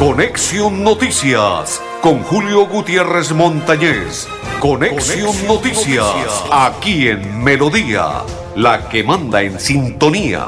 Conexión Noticias con Julio Gutiérrez Montañez. Conexión, Noticias, aquí en Melodía, la que manda en sintonía.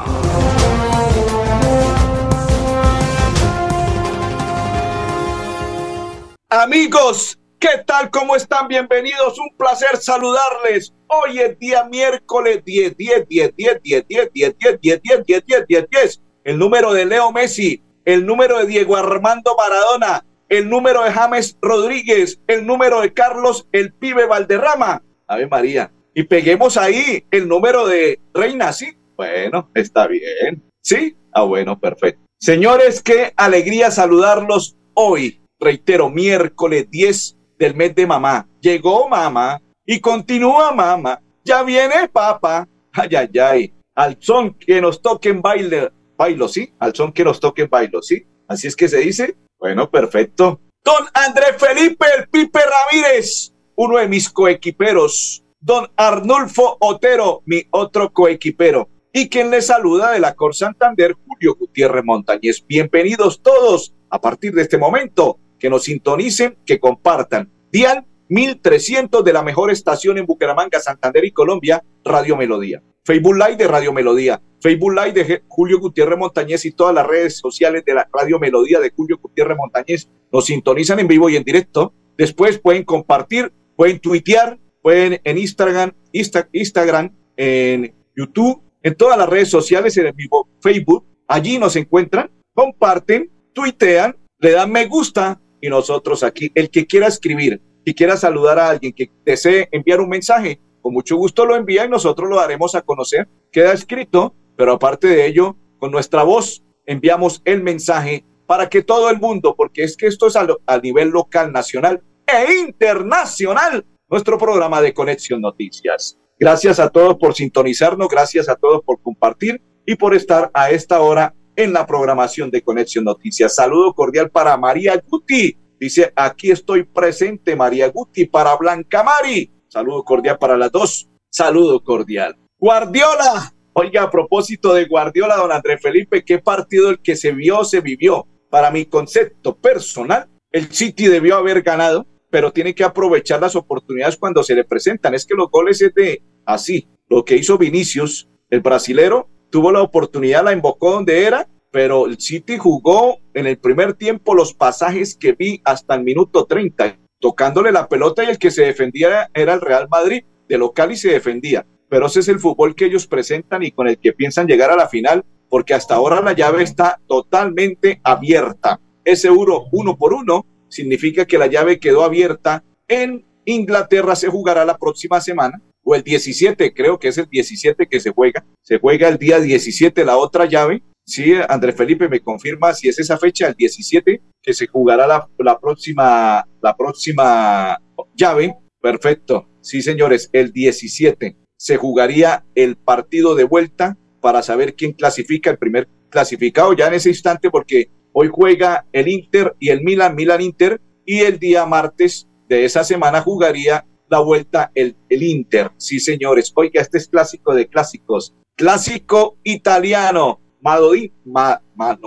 Amigos, ¿qué tal? ¿Cómo están? Bienvenidos. Un placer saludarles. Hoy es día miércoles 10, 10, 10, 10, 10, 10, 10, 10, 10, 10, 10, 10, 10, 10. El número de Leo Messi el número de Diego Armando Maradona, el número de James Rodríguez, el número de Carlos el Pibe Valderrama. Ave María. Y peguemos ahí el número de Reina, ¿sí? Bueno, está bien. ¿Sí? Ah, bueno, perfecto. Señores, qué alegría saludarlos hoy. Reitero, miércoles 10 del mes de mamá. Llegó mamá y continúa mamá. Ya viene papá. Ay, ay, ay. Al son que nos toquen baile bailo, ¿sí? Al son que nos toque bailo, ¿sí? Así es que se dice. Bueno, perfecto. Don Andrés Felipe El Pipe Ramírez, uno de mis coequiperos. Don Arnulfo Otero, mi otro coequipero. Y quien le saluda de la Cor Santander, Julio Gutiérrez Montañez. Bienvenidos todos a partir de este momento. Que nos sintonicen, que compartan. Dial 1300 de la mejor estación en Bucaramanga, Santander y Colombia, Radio Melodía. Facebook Live de Radio Melodía, Facebook Live de Julio Gutiérrez Montañez y todas las redes sociales de la Radio Melodía de Julio Gutiérrez Montañez nos sintonizan en vivo y en directo. Después pueden compartir, pueden tuitear, pueden en Instagram, Instagram, en YouTube, en todas las redes sociales, en el vivo Facebook. Allí nos encuentran, comparten, tuitean, le dan me gusta y nosotros aquí, el que quiera escribir, y quiera saludar a alguien que desee enviar un mensaje, con mucho gusto lo envía y nosotros lo daremos a conocer. Queda escrito, pero aparte de ello, con nuestra voz enviamos el mensaje para que todo el mundo, porque es que esto es a, nivel local, nacional e internacional, nuestro programa de Conexión Noticias. Gracias a todos por sintonizarnos, gracias a todos por compartir y por estar a esta hora en la programación de Conexión Noticias. Saludo cordial para María Guti. Dice, aquí estoy presente, María Guti, para Blanca Mari. Saludo cordial para las dos. Saludo cordial. Guardiola. Oiga, a propósito de Guardiola, don Andrés Felipe, ¿qué partido el que se vio, se vivió? Para mi concepto personal, el City debió haber ganado, pero tiene que aprovechar las oportunidades cuando se le presentan. Es que los goles es de así. Lo que hizo Vinicius, el brasilero, tuvo la oportunidad, la invocó donde era, pero el City jugó en el primer tiempo los pasajes que vi hasta el minuto 30 tocándole la pelota y el que se defendía era el Real Madrid de local y se defendía. Pero ese es el fútbol que ellos presentan y con el que piensan llegar a la final, porque hasta ahora la llave está totalmente abierta. Ese euro uno por uno significa que la llave quedó abierta. En Inglaterra se jugará la próxima semana, o el 17, creo que es el 17 que se juega. Se juega el día 17 la otra llave Sí, Andrés Felipe me confirma si es esa fecha, el 17, que se jugará la, la, próxima, la próxima llave. Perfecto. Sí, señores, el 17 se jugaría el partido de vuelta para saber quién clasifica el primer clasificado ya en ese instante, porque hoy juega el Inter y el Milan, Milan Inter, y el día martes de esa semana jugaría la vuelta el, el Inter. Sí, señores. Oiga, este es clásico de clásicos. Clásico italiano Madodí, ma, ah,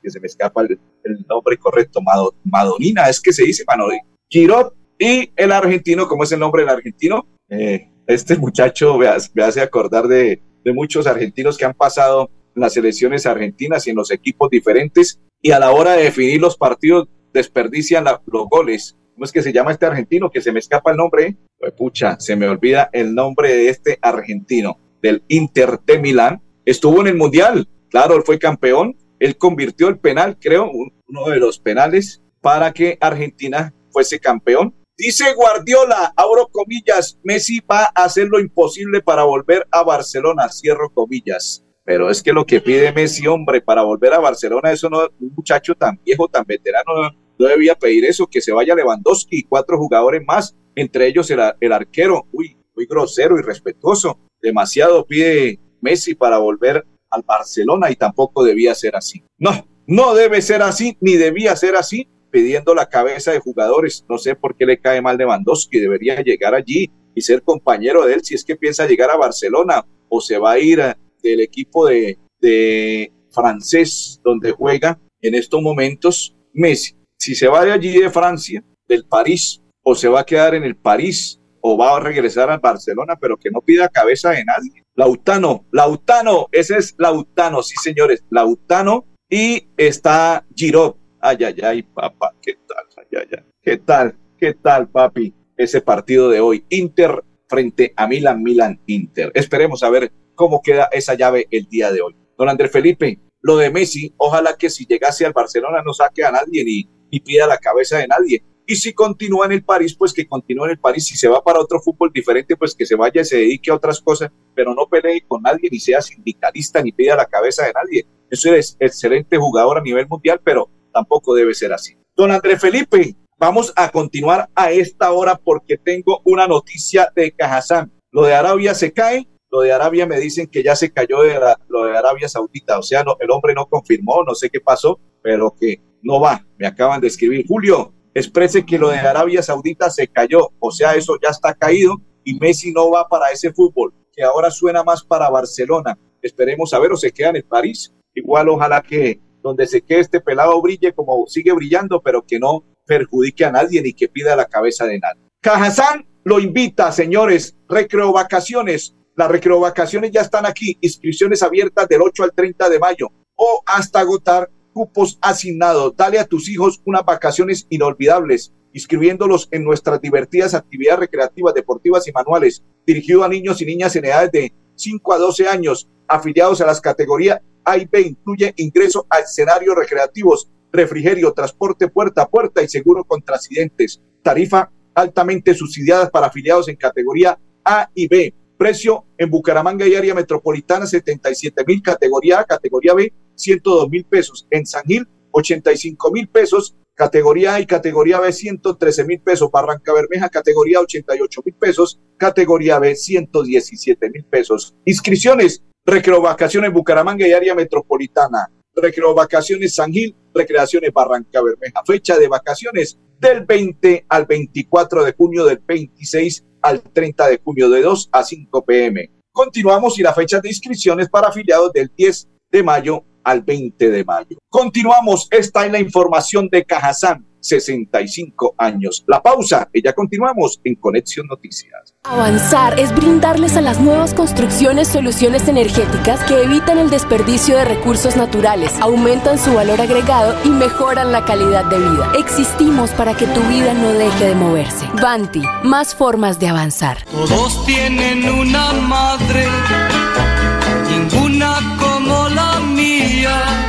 que se me escapa el, nombre correcto, Madonina, es que se dice Madodí. Girot y el argentino, ¿cómo es el nombre del argentino? Eh, este muchacho me hace, acordar de, muchos argentinos que han pasado en las selecciones argentinas y en los equipos diferentes y a la hora de definir los partidos desperdician los goles. ¿Cómo es que se llama este argentino? Que se me escapa el nombre. Pues pucha, se me olvida el nombre de este argentino del Inter de Milán. Estuvo en el Mundial, Claro, fue campeón, él convirtió el penal, creo, uno de los penales para que Argentina fuese campeón. Dice Guardiola, abro comillas, Messi va a hacer lo imposible para volver a Barcelona, cierro comillas. Pero es que lo que pide Messi, hombre, para volver a Barcelona, eso no, un muchacho tan viejo, tan veterano, no, debía pedir eso, que se vaya Lewandowski y cuatro jugadores más, entre ellos el, el arquero, uy, muy grosero y respetuoso. Demasiado pide Messi para volver al Barcelona y tampoco debía ser así. No, no debe ser así, ni debía ser así, pidiendo la cabeza de jugadores. No sé por qué le cae mal de que debería llegar allí y ser compañero de él si es que piensa llegar a Barcelona o se va a ir del equipo de, de francés donde juega en estos momentos Messi, si se va de allí de Francia, del París, o se va a quedar en el París, o va a regresar al Barcelona, pero que no pida cabeza de nadie. Lautano, Lautano, ese es Lautano, sí señores, Lautano, y está Giroud. Ay, ay, ay, papá, ¿qué tal? Ay, ay, ay. ¿Qué tal? ¿Qué tal, papi? Ese partido de hoy. Inter frente a Milan, Milan, Inter. Esperemos a ver cómo queda esa llave el día de hoy. Don Andrés Felipe, lo de Messi, ojalá que si llegase al Barcelona no saque a nadie ni pida la cabeza de nadie. Y si continúa en el París, pues que continúe en el París. Si se va para otro fútbol diferente, pues que se vaya y se dedique a otras cosas, pero no pelee con nadie, ni sea sindicalista, ni pida la cabeza de nadie. Eso es excelente jugador a nivel mundial, pero tampoco debe ser así. Don Andrés Felipe, vamos a continuar a esta hora porque tengo una noticia de Cajazán. Lo de Arabia se cae lo de Arabia me dicen que ya se cayó de lo de Arabia Saudita, o sea, el hombre no confirmó, no sé qué pasó, pero que no va, me acaban de escribir. Julio, exprese que lo de Arabia Saudita se cayó, o sea, eso ya está caído y Messi no va para ese fútbol, que ahora suena más para Barcelona. Esperemos a ver o se queda en París. Igual ojalá que donde se quede este pelado brille como sigue brillando, pero que no perjudique a nadie ni que pida la cabeza de nadie. Cajazán lo invita, señores, recreo vacaciones, las recreovacaciones ya están aquí, inscripciones abiertas del 8 al 30 de mayo o hasta agotar cupos asignados. Dale a tus hijos unas vacaciones inolvidables, inscribiéndolos en nuestras divertidas actividades recreativas, deportivas y manuales, dirigido a niños y niñas en edades de 5 a 12 años, afiliados a las categorías A y B, incluye ingreso a escenarios recreativos, refrigerio, transporte puerta a puerta y seguro contra accidentes. Tarifa altamente subsidiadas para afiliados en categoría A y B Precio en Bucaramanga y área metropolitana 77 mil, categoría A, categoría B 102 mil pesos. En San Gil 85 mil pesos, categoría A y categoría B 113 mil pesos. Barranca Bermeja categoría 88 mil pesos, categoría B 117 mil pesos. Inscripciones, recreo vacaciones Bucaramanga y área metropolitana. Recreo vacaciones San Gil, recreaciones Barranca Bermeja. Fecha de vacaciones del 20 al 24 de junio del 26 al 30 de junio de 2 a 5 pm. Continuamos y la fecha de inscripciones para afiliados del 10 de mayo al 20 de mayo. Continuamos, esta es la información de Cajazán 65 años. La pausa y ya continuamos en Conexión Noticias. Avanzar es brindarles a las nuevas construcciones soluciones energéticas que evitan el desperdicio de recursos naturales, aumentan su valor agregado y mejoran la calidad de vida. Existimos para que tu vida no deje de moverse. Banti, más formas de avanzar. Todos tienen una madre,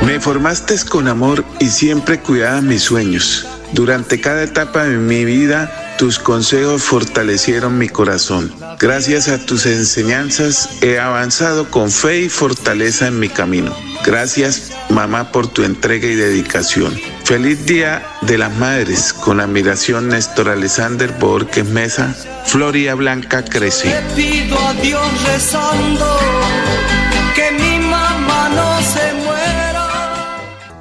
Me formaste con amor y siempre cuidabas mis sueños. Durante cada etapa de mi vida, tus consejos fortalecieron mi corazón. Gracias a tus enseñanzas he avanzado con fe y fortaleza en mi camino. Gracias, mamá, por tu entrega y dedicación. Feliz Día de las Madres. Con admiración, Néstor Alexander Borges Mesa. Floria Blanca crece. pido a Dios rezando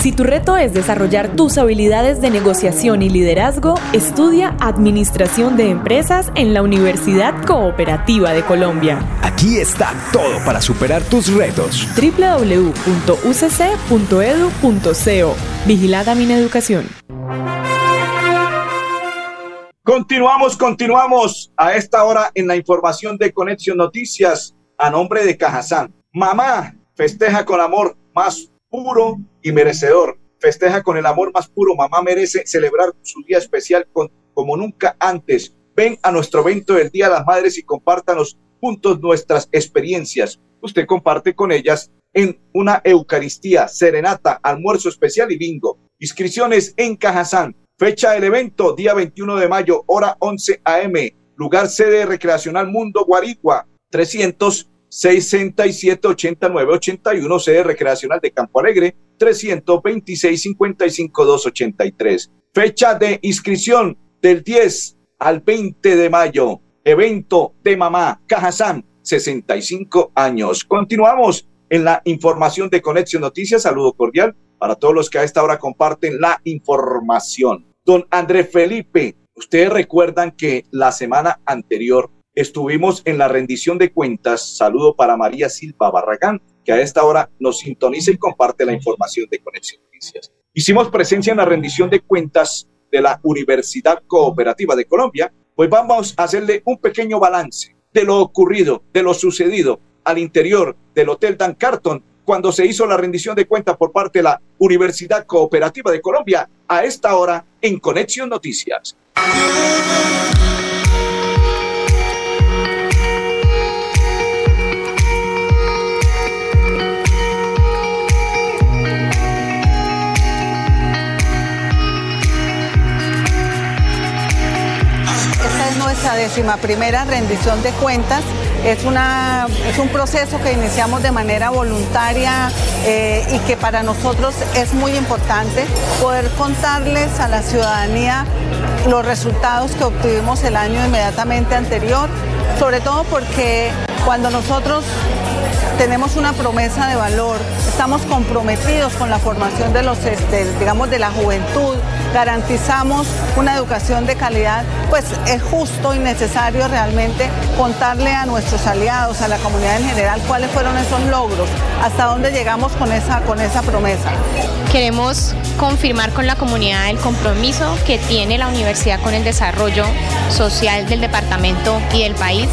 Si tu reto es desarrollar tus habilidades de negociación y liderazgo, estudia Administración de Empresas en la Universidad Cooperativa de Colombia. Aquí está todo para superar tus retos. www.ucc.edu.co Vigilada mi educación. Continuamos, continuamos a esta hora en la información de Conexión Noticias a nombre de Cajazán. Mamá festeja con amor más puro y merecedor. Festeja con el amor más puro. Mamá merece celebrar su día especial como nunca antes. Ven a nuestro evento del Día de las Madres y compártanos juntos nuestras experiencias. Usted comparte con ellas en una Eucaristía, serenata, almuerzo especial y bingo. Inscripciones en Cajazán. Fecha del evento, día 21 de mayo, hora 11 a.m. Lugar sede recreacional Mundo Guarigua, 300 67 89 81 sede recreacional de Campo Alegre 326 55 283 fecha de inscripción del 10 al 20 de mayo evento de mamá Cajazán 65 años continuamos en la información de Conexión Noticias. Saludo cordial para todos los que a esta hora comparten la información. Don André Felipe, ustedes recuerdan que la semana anterior estuvimos en la rendición de cuentas. Saludo para María Silva Barragán, que a esta hora nos sintoniza y comparte la información de Conexión Noticias. Hicimos presencia en la rendición de cuentas de la Universidad Cooperativa de Colombia, pues vamos a hacerle un pequeño balance de lo ocurrido, de lo sucedido al interior del Hotel Dan Carton cuando se hizo la rendición de cuentas por parte de la Universidad Cooperativa de Colombia a esta hora en Conexión Noticias. Nuestra décima primera rendición de cuentas. Es, una, es un proceso que iniciamos de manera voluntaria eh, y que para nosotros es muy importante poder contarles a la ciudadanía los resultados que obtuvimos el año inmediatamente anterior, sobre todo porque cuando nosotros tenemos una promesa de valor, estamos comprometidos con la formación de los, este, digamos, de la juventud, garantizamos una educación de calidad, pues es justo y necesario realmente contarle a nuestros aliados, a la comunidad en general, cuáles fueron esos logros, hasta dónde llegamos con esa, con esa promesa. Queremos confirmar con la comunidad el compromiso que tiene la universidad con el desarrollo social del departamento y del país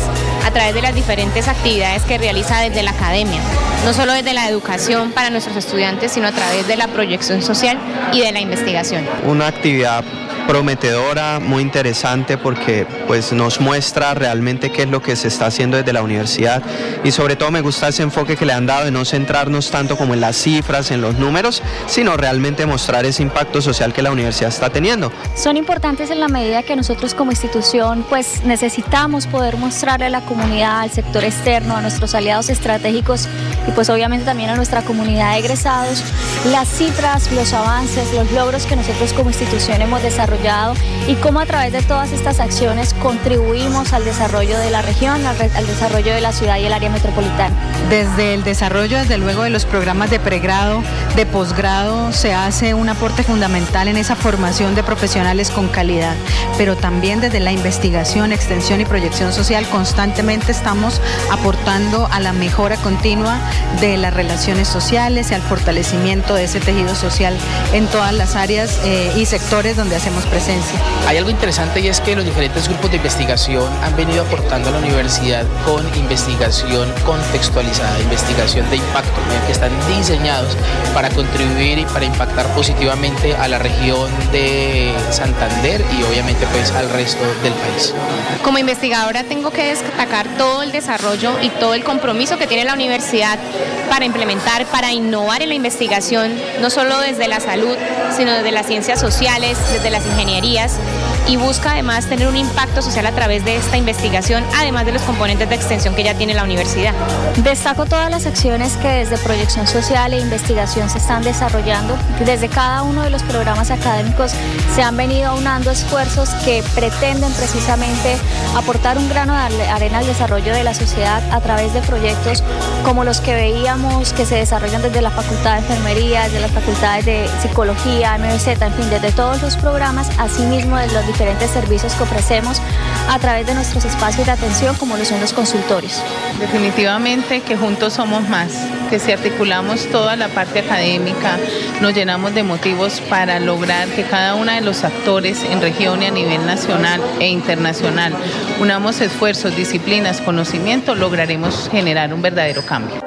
a través de las diferentes actividades que realiza desde la academia, no solo desde la educación para nuestros estudiantes, sino a través de la proyección social y de la investigación. Una actividad prometedora, muy interesante porque pues nos muestra realmente qué es lo que se está haciendo desde la universidad y sobre todo me gusta ese enfoque que le han dado de no centrarnos tanto como en las cifras, en los números, sino realmente mostrar ese impacto social que la universidad está teniendo. Son importantes en la medida que nosotros como institución pues necesitamos poder mostrarle a la comunidad, al sector externo, a nuestros aliados estratégicos y pues obviamente también a nuestra comunidad de egresados las cifras, los avances, los logros que nosotros como institución hemos desarrollado y cómo a través de todas estas acciones contribuimos al desarrollo de la región, al, desarrollo de la ciudad y el área metropolitana. Desde el desarrollo, desde luego, de los programas de pregrado, de posgrado, se hace un aporte fundamental en esa formación de profesionales con calidad, pero también desde la investigación, extensión y proyección social constantemente estamos aportando a la mejora continua de las relaciones sociales y al fortalecimiento de ese tejido social en todas las áreas eh, y sectores donde hacemos presencia. Hay algo interesante y es que los diferentes grupos de investigación han venido aportando a la universidad con investigación contextualizada, investigación de impacto, que están diseñados para contribuir y para impactar positivamente a la región de Santander y obviamente pues al resto del país. Como investigadora tengo que destacar todo el desarrollo y todo el compromiso que tiene la universidad para implementar, para innovar en la investigación, no solo desde la salud, sino desde las ciencias sociales, desde las ingenierías y busca además tener un impacto social a través de esta investigación, además de los componentes de extensión que ya tiene la universidad. Destaco todas las acciones que desde proyección social e investigación se están desarrollando. Desde cada uno de los programas académicos se han venido aunando esfuerzos que pretenden precisamente aportar un grano de arena al desarrollo de la sociedad a través de proyectos como los que veíamos que se desarrollan desde la Facultad de Enfermería, desde las facultades de Psicología, MBZ, en fin, desde todos los programas, asimismo de los diferentes servicios que ofrecemos a través de nuestros espacios de atención como lo son los consultorios. Definitivamente que juntos somos más, que si articulamos toda la parte académica, nos llenamos de motivos para lograr que cada uno de los actores en región y a nivel nacional e internacional unamos esfuerzos, disciplinas, conocimiento, lograremos generar un verdadero cambio.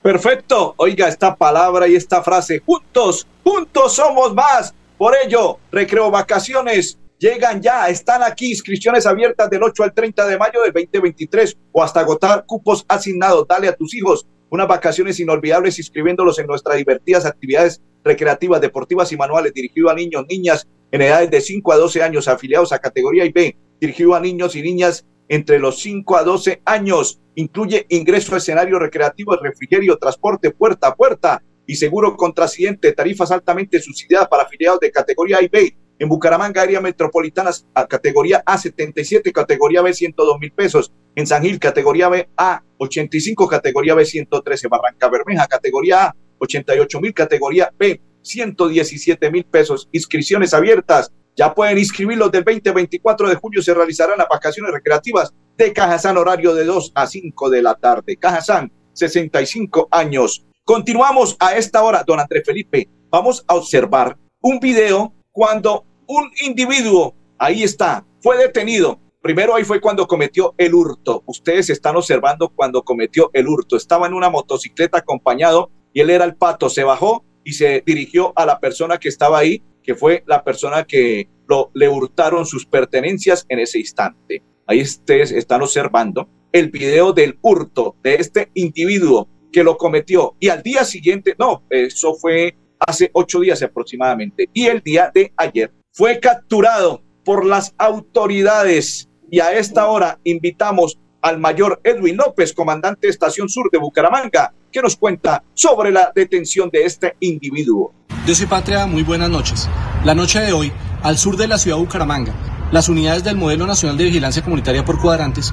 Perfecto. Oiga esta palabra y esta frase. Juntos, juntos somos más. Por ello, Recreo Vacaciones llegan ya, están aquí, inscripciones abiertas del 8 al 30 de mayo del 2023 o hasta agotar cupos asignados. Dale a tus hijos unas vacaciones inolvidables inscribiéndolos en nuestras divertidas actividades recreativas, deportivas y manuales dirigido a niños, niñas en edades de 5 a 12 años afiliados a categoría IB, dirigido a niños y niñas entre los 5 a 12 años. Incluye ingreso a escenario recreativo, refrigerio, transporte puerta a puerta y seguro contra accidente, tarifas altamente subsidiadas para afiliados de categoría A y B. En Bucaramanga, área metropolitana, a categoría A 77, categoría B 102 mil pesos. En San Gil, categoría B A, 85, categoría B 113. Barranca Bermeja, categoría A, 88 mil, categoría B 117 mil pesos. Inscripciones abiertas. Ya pueden inscribirlos del 20-24 de julio. Se realizarán las vacaciones recreativas de Cajazán, horario de 2 a 5 de la tarde. Cajazán, 65 años. Continuamos a esta hora, don Andrés Felipe. Vamos a observar un video cuando un individuo, ahí está, fue detenido. Primero ahí fue cuando cometió el hurto. Ustedes están observando cuando cometió el hurto. Estaba en una motocicleta acompañado y él era el pato. Se bajó y se dirigió a la persona que estaba ahí, que fue la persona que lo, le hurtaron sus pertenencias en ese instante. Ahí ustedes están observando el video del hurto de este individuo que lo cometió. Y al día siguiente, no, eso fue hace ocho días aproximadamente. Y el día de ayer fue capturado por las autoridades. Y a esta hora invitamos al mayor Edwin López, comandante de Estación Sur de Bucaramanga, que nos cuenta sobre la detención de este individuo. Dios y patria, muy buenas noches. La noche de hoy, al sur de la ciudad de Bucaramanga, las unidades del Modelo Nacional de Vigilancia Comunitaria por Cuadrantes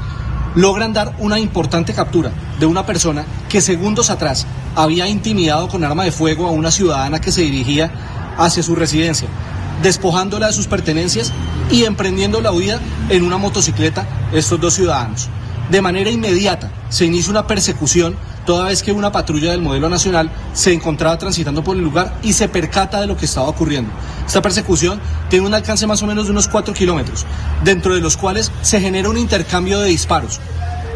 logran dar una importante captura de una persona que segundos atrás había intimidado con arma de fuego a una ciudadana que se dirigía hacia su residencia, despojándola de sus pertenencias y emprendiendo la huida en una motocicleta estos dos ciudadanos. De manera inmediata se inicia una persecución toda vez que una patrulla del modelo nacional se encontraba transitando por el lugar y se percata de lo que estaba ocurriendo. Esta persecución tiene un alcance más o menos de unos 4 kilómetros, dentro de los cuales se genera un intercambio de disparos.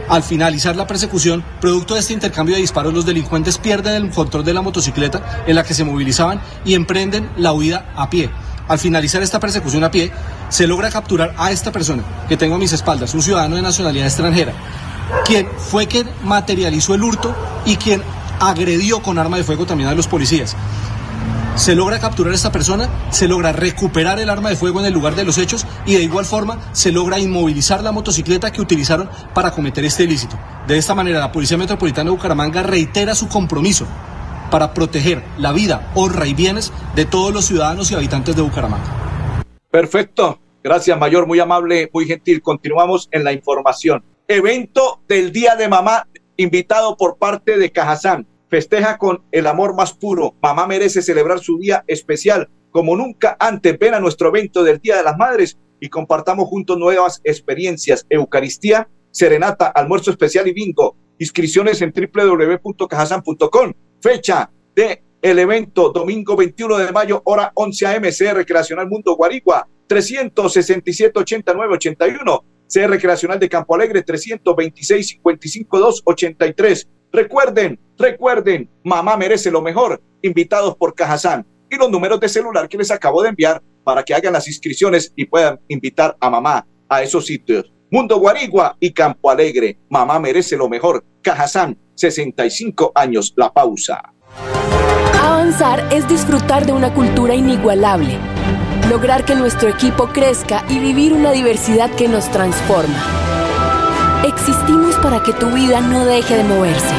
Al finalizar la persecución, producto de este intercambio de disparos, los delincuentes pierden el control de la motocicleta en la que se movilizaban y emprenden la huida a pie. Al finalizar esta persecución a pie, se logra capturar a esta persona que tengo a mis espaldas, un ciudadano de nacionalidad extranjera, quien fue quien materializó el hurto y quien agredió con arma de fuego también a los policías. Se logra capturar a esta persona, se logra recuperar el arma de fuego en el lugar de los hechos y de igual forma se logra inmovilizar la motocicleta que utilizaron para cometer este ilícito. De esta manera, la Policía Metropolitana de Bucaramanga reitera su compromiso para proteger la vida, honra y bienes de todos los ciudadanos y habitantes de Bucaramanga. Perfecto. Gracias, Mayor. Muy amable, muy gentil. Continuamos en la información evento del Día de Mamá invitado por parte de Cajazán. Festeja con el amor más puro. Mamá merece celebrar su día especial como nunca antes. Ven a nuestro evento del Día de las Madres y compartamos juntos nuevas experiencias. Eucaristía, serenata, almuerzo especial y bingo. Inscripciones en www.cajazán.com. Fecha de el evento domingo 21 de mayo, hora 11 a.m. Recreacional Mundo Guarigua, 367 89 81 CR Recreacional de Campo Alegre 326 55 2 83. Recuerden, recuerden, mamá merece lo mejor. Invitados por Cajazán y los números de celular que les acabo de enviar para que hagan las inscripciones y puedan invitar a mamá a esos sitios. Mundo Guarigua y Campo Alegre. Mamá merece lo mejor. Cajazán, 65 años. La pausa. Avanzar es disfrutar de una cultura inigualable lograr que nuestro equipo crezca y vivir una diversidad que nos transforma. Existimos para que tu vida no deje de moverse.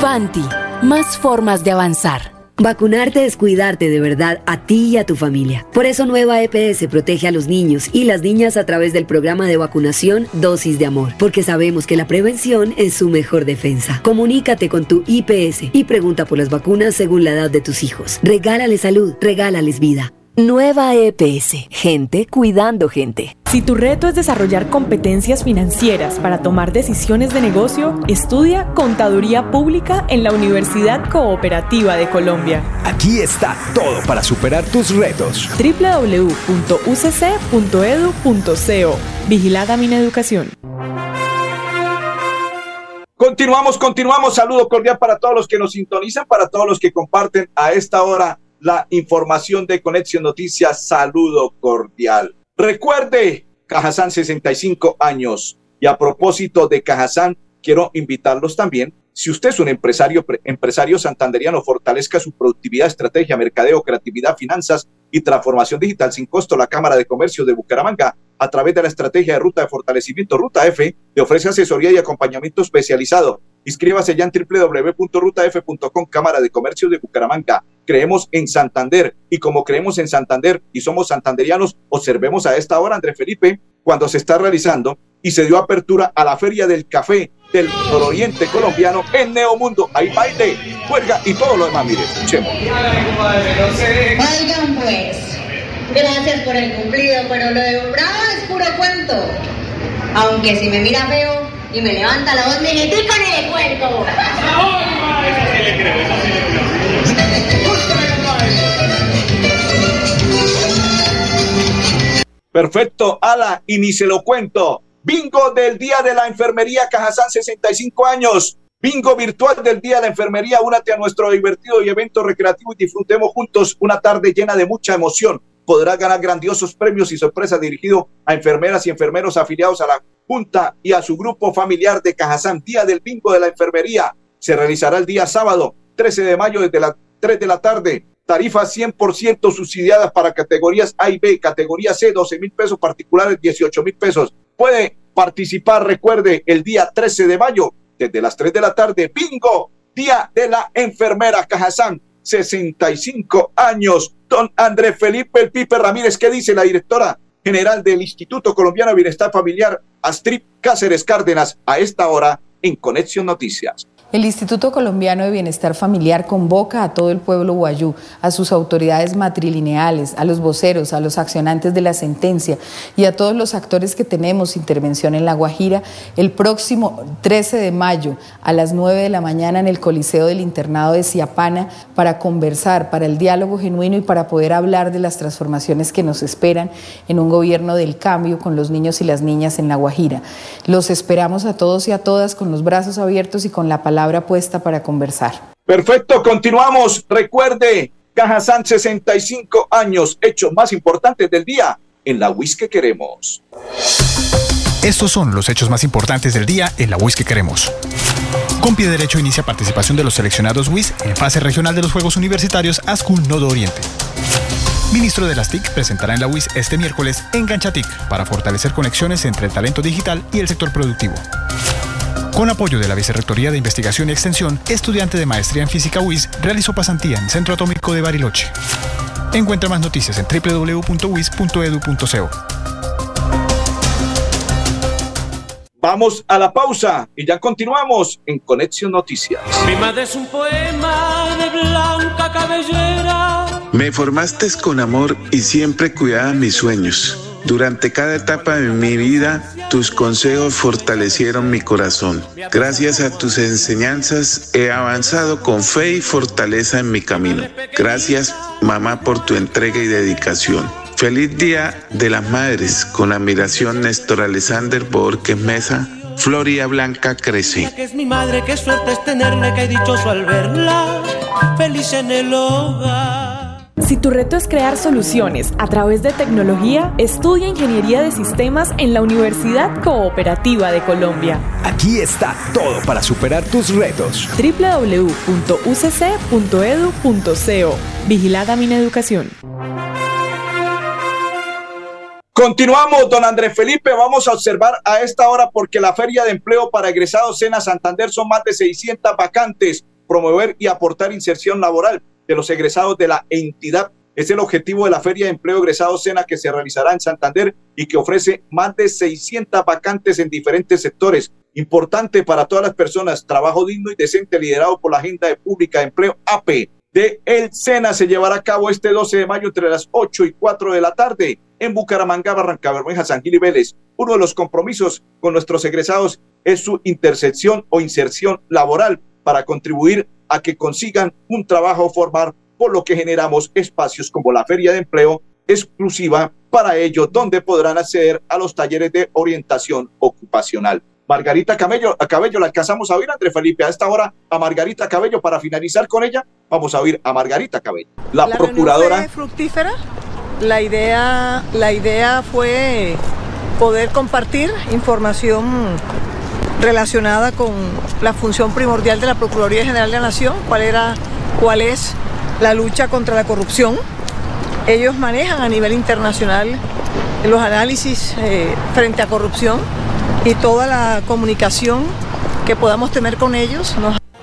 Vanti, más formas de avanzar. Vacunarte es cuidarte de verdad a ti y a tu familia. Por eso Nueva EPS protege a los niños y las niñas a través del programa de vacunación Dosis de Amor, porque sabemos que la prevención es su mejor defensa. Comunícate con tu IPS y pregunta por las vacunas según la edad de tus hijos. Regálales salud, regálales vida. Nueva EPS, gente cuidando gente. Si tu reto es desarrollar competencias financieras para tomar decisiones de negocio, estudia Contaduría Pública en la Universidad Cooperativa de Colombia. Aquí está todo para superar tus retos. www.ucc.edu.co Vigilada mi educación. Continuamos, continuamos. Saludo cordial para todos los que nos sintonizan, para todos los que comparten a esta hora la información de Conexión Noticias. Saludo cordial. Recuerde, Cajazán 65 años. Y a propósito de Cajazán, quiero invitarlos también. Si usted es un empresario, empresario santanderiano, fortalezca su productividad, estrategia, mercadeo, creatividad, finanzas y transformación digital sin costo. La Cámara de Comercio de Bucaramanga, a través de la estrategia de ruta de fortalecimiento Ruta F, le ofrece asesoría y acompañamiento especializado. Inscríbase ya en www.rutaf.com, Cámara de Comercio de Bucaramanga creemos en Santander y como creemos en Santander y somos santanderianos, observemos a esta hora, Andrés Felipe, cuando se está realizando y se dio apertura a la Feria del Café del Nororiente colombiano en Neomundo. Hay baile, juerga y todo lo demás. Mire, escuchemos. Oigan pues, gracias por el cumplido, pero lo de Brava es puro cuento. Aunque si me mira feo y me levanta la voz, me le con el cuento. Perfecto, ala, y ni se lo cuento. Bingo del Día de la Enfermería Cajazán, 65 años. Bingo virtual del Día de la Enfermería. Únate a nuestro divertido y evento recreativo y disfrutemos juntos una tarde llena de mucha emoción. Podrás ganar grandiosos premios y sorpresas dirigidos a enfermeras y enfermeros afiliados a la Junta y a su grupo familiar de Cajazán. Día del Bingo de la Enfermería. Se realizará el día sábado, 13 de mayo, desde las 3 de la tarde tarifas 100% subsidiadas para categorías A y B, categoría C 12 mil pesos, particulares 18 mil pesos. Puede participar, recuerde, el día 13 de mayo, desde las 3 de la tarde, bingo, Día de la Enfermera Cajazán, 65 años. Don Andrés Felipe El Pipe Ramírez, ¿qué dice la directora general del Instituto Colombiano de Bienestar Familiar, Astrid Cáceres Cárdenas, a esta hora en Conexión Noticias? El Instituto Colombiano de Bienestar Familiar convoca a todo el pueblo guayú, a sus autoridades matrilineales, a los voceros, a los accionantes de la sentencia y a todos los actores que tenemos intervención en La Guajira el próximo 13 de mayo a las 9 de la mañana en el Coliseo del Internado de Ciapana para conversar, para el diálogo genuino y para poder hablar de las transformaciones que nos esperan en un gobierno del cambio con los niños y las niñas en La Guajira. Los esperamos a todos y a todas con los brazos abiertos y con la palabra puesta para conversar. Perfecto, continuamos. Recuerde, Cajazán 65 años, hechos más importantes del día en la WIS que queremos. Estos son los hechos más importantes del día en la WIS que queremos. Con pie derecho inicia participación de los seleccionados WIS en fase regional de los Juegos Universitarios ASCUL Nodo Oriente. Ministro de las TIC presentará en la WIS este miércoles Engancha TIC para fortalecer conexiones entre el talento digital y el sector productivo. Con apoyo de la Vicerrectoría de Investigación y Extensión, estudiante de maestría en física WIS realizó pasantía en Centro Atómico de Bariloche. Encuentra más noticias en www.wis.edu.co. Vamos a la pausa y ya continuamos en Conexión Noticias. Mi madre es un poema de blanca cabellera. Me formaste con amor y siempre cuidaba mis sueños. Durante cada etapa de mi vida, tus consejos fortalecieron mi corazón. Gracias a tus enseñanzas he avanzado con fe y fortaleza en mi camino. Gracias, mamá, por tu entrega y dedicación. Feliz Día de las Madres. Con admiración, Néstor Alexander Borges Mesa. Floria Blanca crece. Es mi madre, qué suerte es dichoso al verla, feliz en el hogar. Si tu reto es crear soluciones a través de tecnología, estudia Ingeniería de Sistemas en la Universidad Cooperativa de Colombia. Aquí está todo para superar tus retos. www.ucc.edu.co Vigilada mi educación. Continuamos, don Andrés Felipe. Vamos a observar a esta hora porque la Feria de Empleo para Egresados Sena Santander son más de 600 vacantes. Promover y aportar inserción laboral de los egresados de la entidad. Es el objetivo de la Feria de Empleo Egresado Sena que se realizará en Santander y que ofrece más de 600 vacantes en diferentes sectores. Importante para todas las personas, trabajo digno y decente liderado por la Agenda de Pública de Empleo AP de El Sena se llevará a cabo este 12 de mayo entre las 8 y 4 de la tarde en Bucaramanga, Barrancabermeja, San Gil y Vélez. Uno de los compromisos con nuestros egresados es su intersección o inserción laboral para contribuir a que consigan un trabajo formal, por lo que generamos espacios como la Feria de Empleo exclusiva para ellos, donde podrán acceder a los talleres de orientación ocupacional. Margarita Cabello, Cabello la alcanzamos a oír, André Felipe, a esta hora a Margarita Cabello para finalizar con ella. Vamos a oír a Margarita Cabello, la, la procuradora. Fue fructífera. La idea, la idea fue poder compartir información relacionada con la función primordial de la Procuraduría General de la Nación, cuál, era, cuál es la lucha contra la corrupción. Ellos manejan a nivel internacional los análisis eh, frente a corrupción y toda la comunicación que podamos tener con ellos.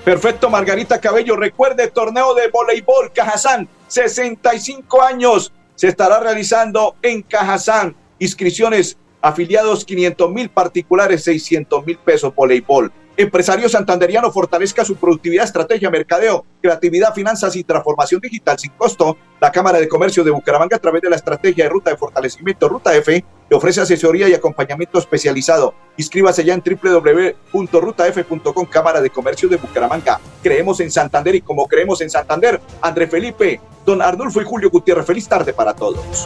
Perfecto, Margarita Cabello. Recuerde, torneo de voleibol Cajazán, 65 años, se estará realizando en Cajazán. Inscripciones Afiliados 500 mil, particulares 600 mil pesos, voleibol. Empresario santanderiano fortalezca su productividad, estrategia, mercadeo, creatividad, finanzas y transformación digital sin costo. La Cámara de Comercio de Bucaramanga, a través de la estrategia de ruta de fortalecimiento Ruta F, le ofrece asesoría y acompañamiento especializado. Inscríbase ya en www.rutaf.com, Cámara de Comercio de Bucaramanga. Creemos en Santander y como creemos en Santander, André Felipe, don Arnulfo y Julio Gutiérrez. Feliz tarde para todos.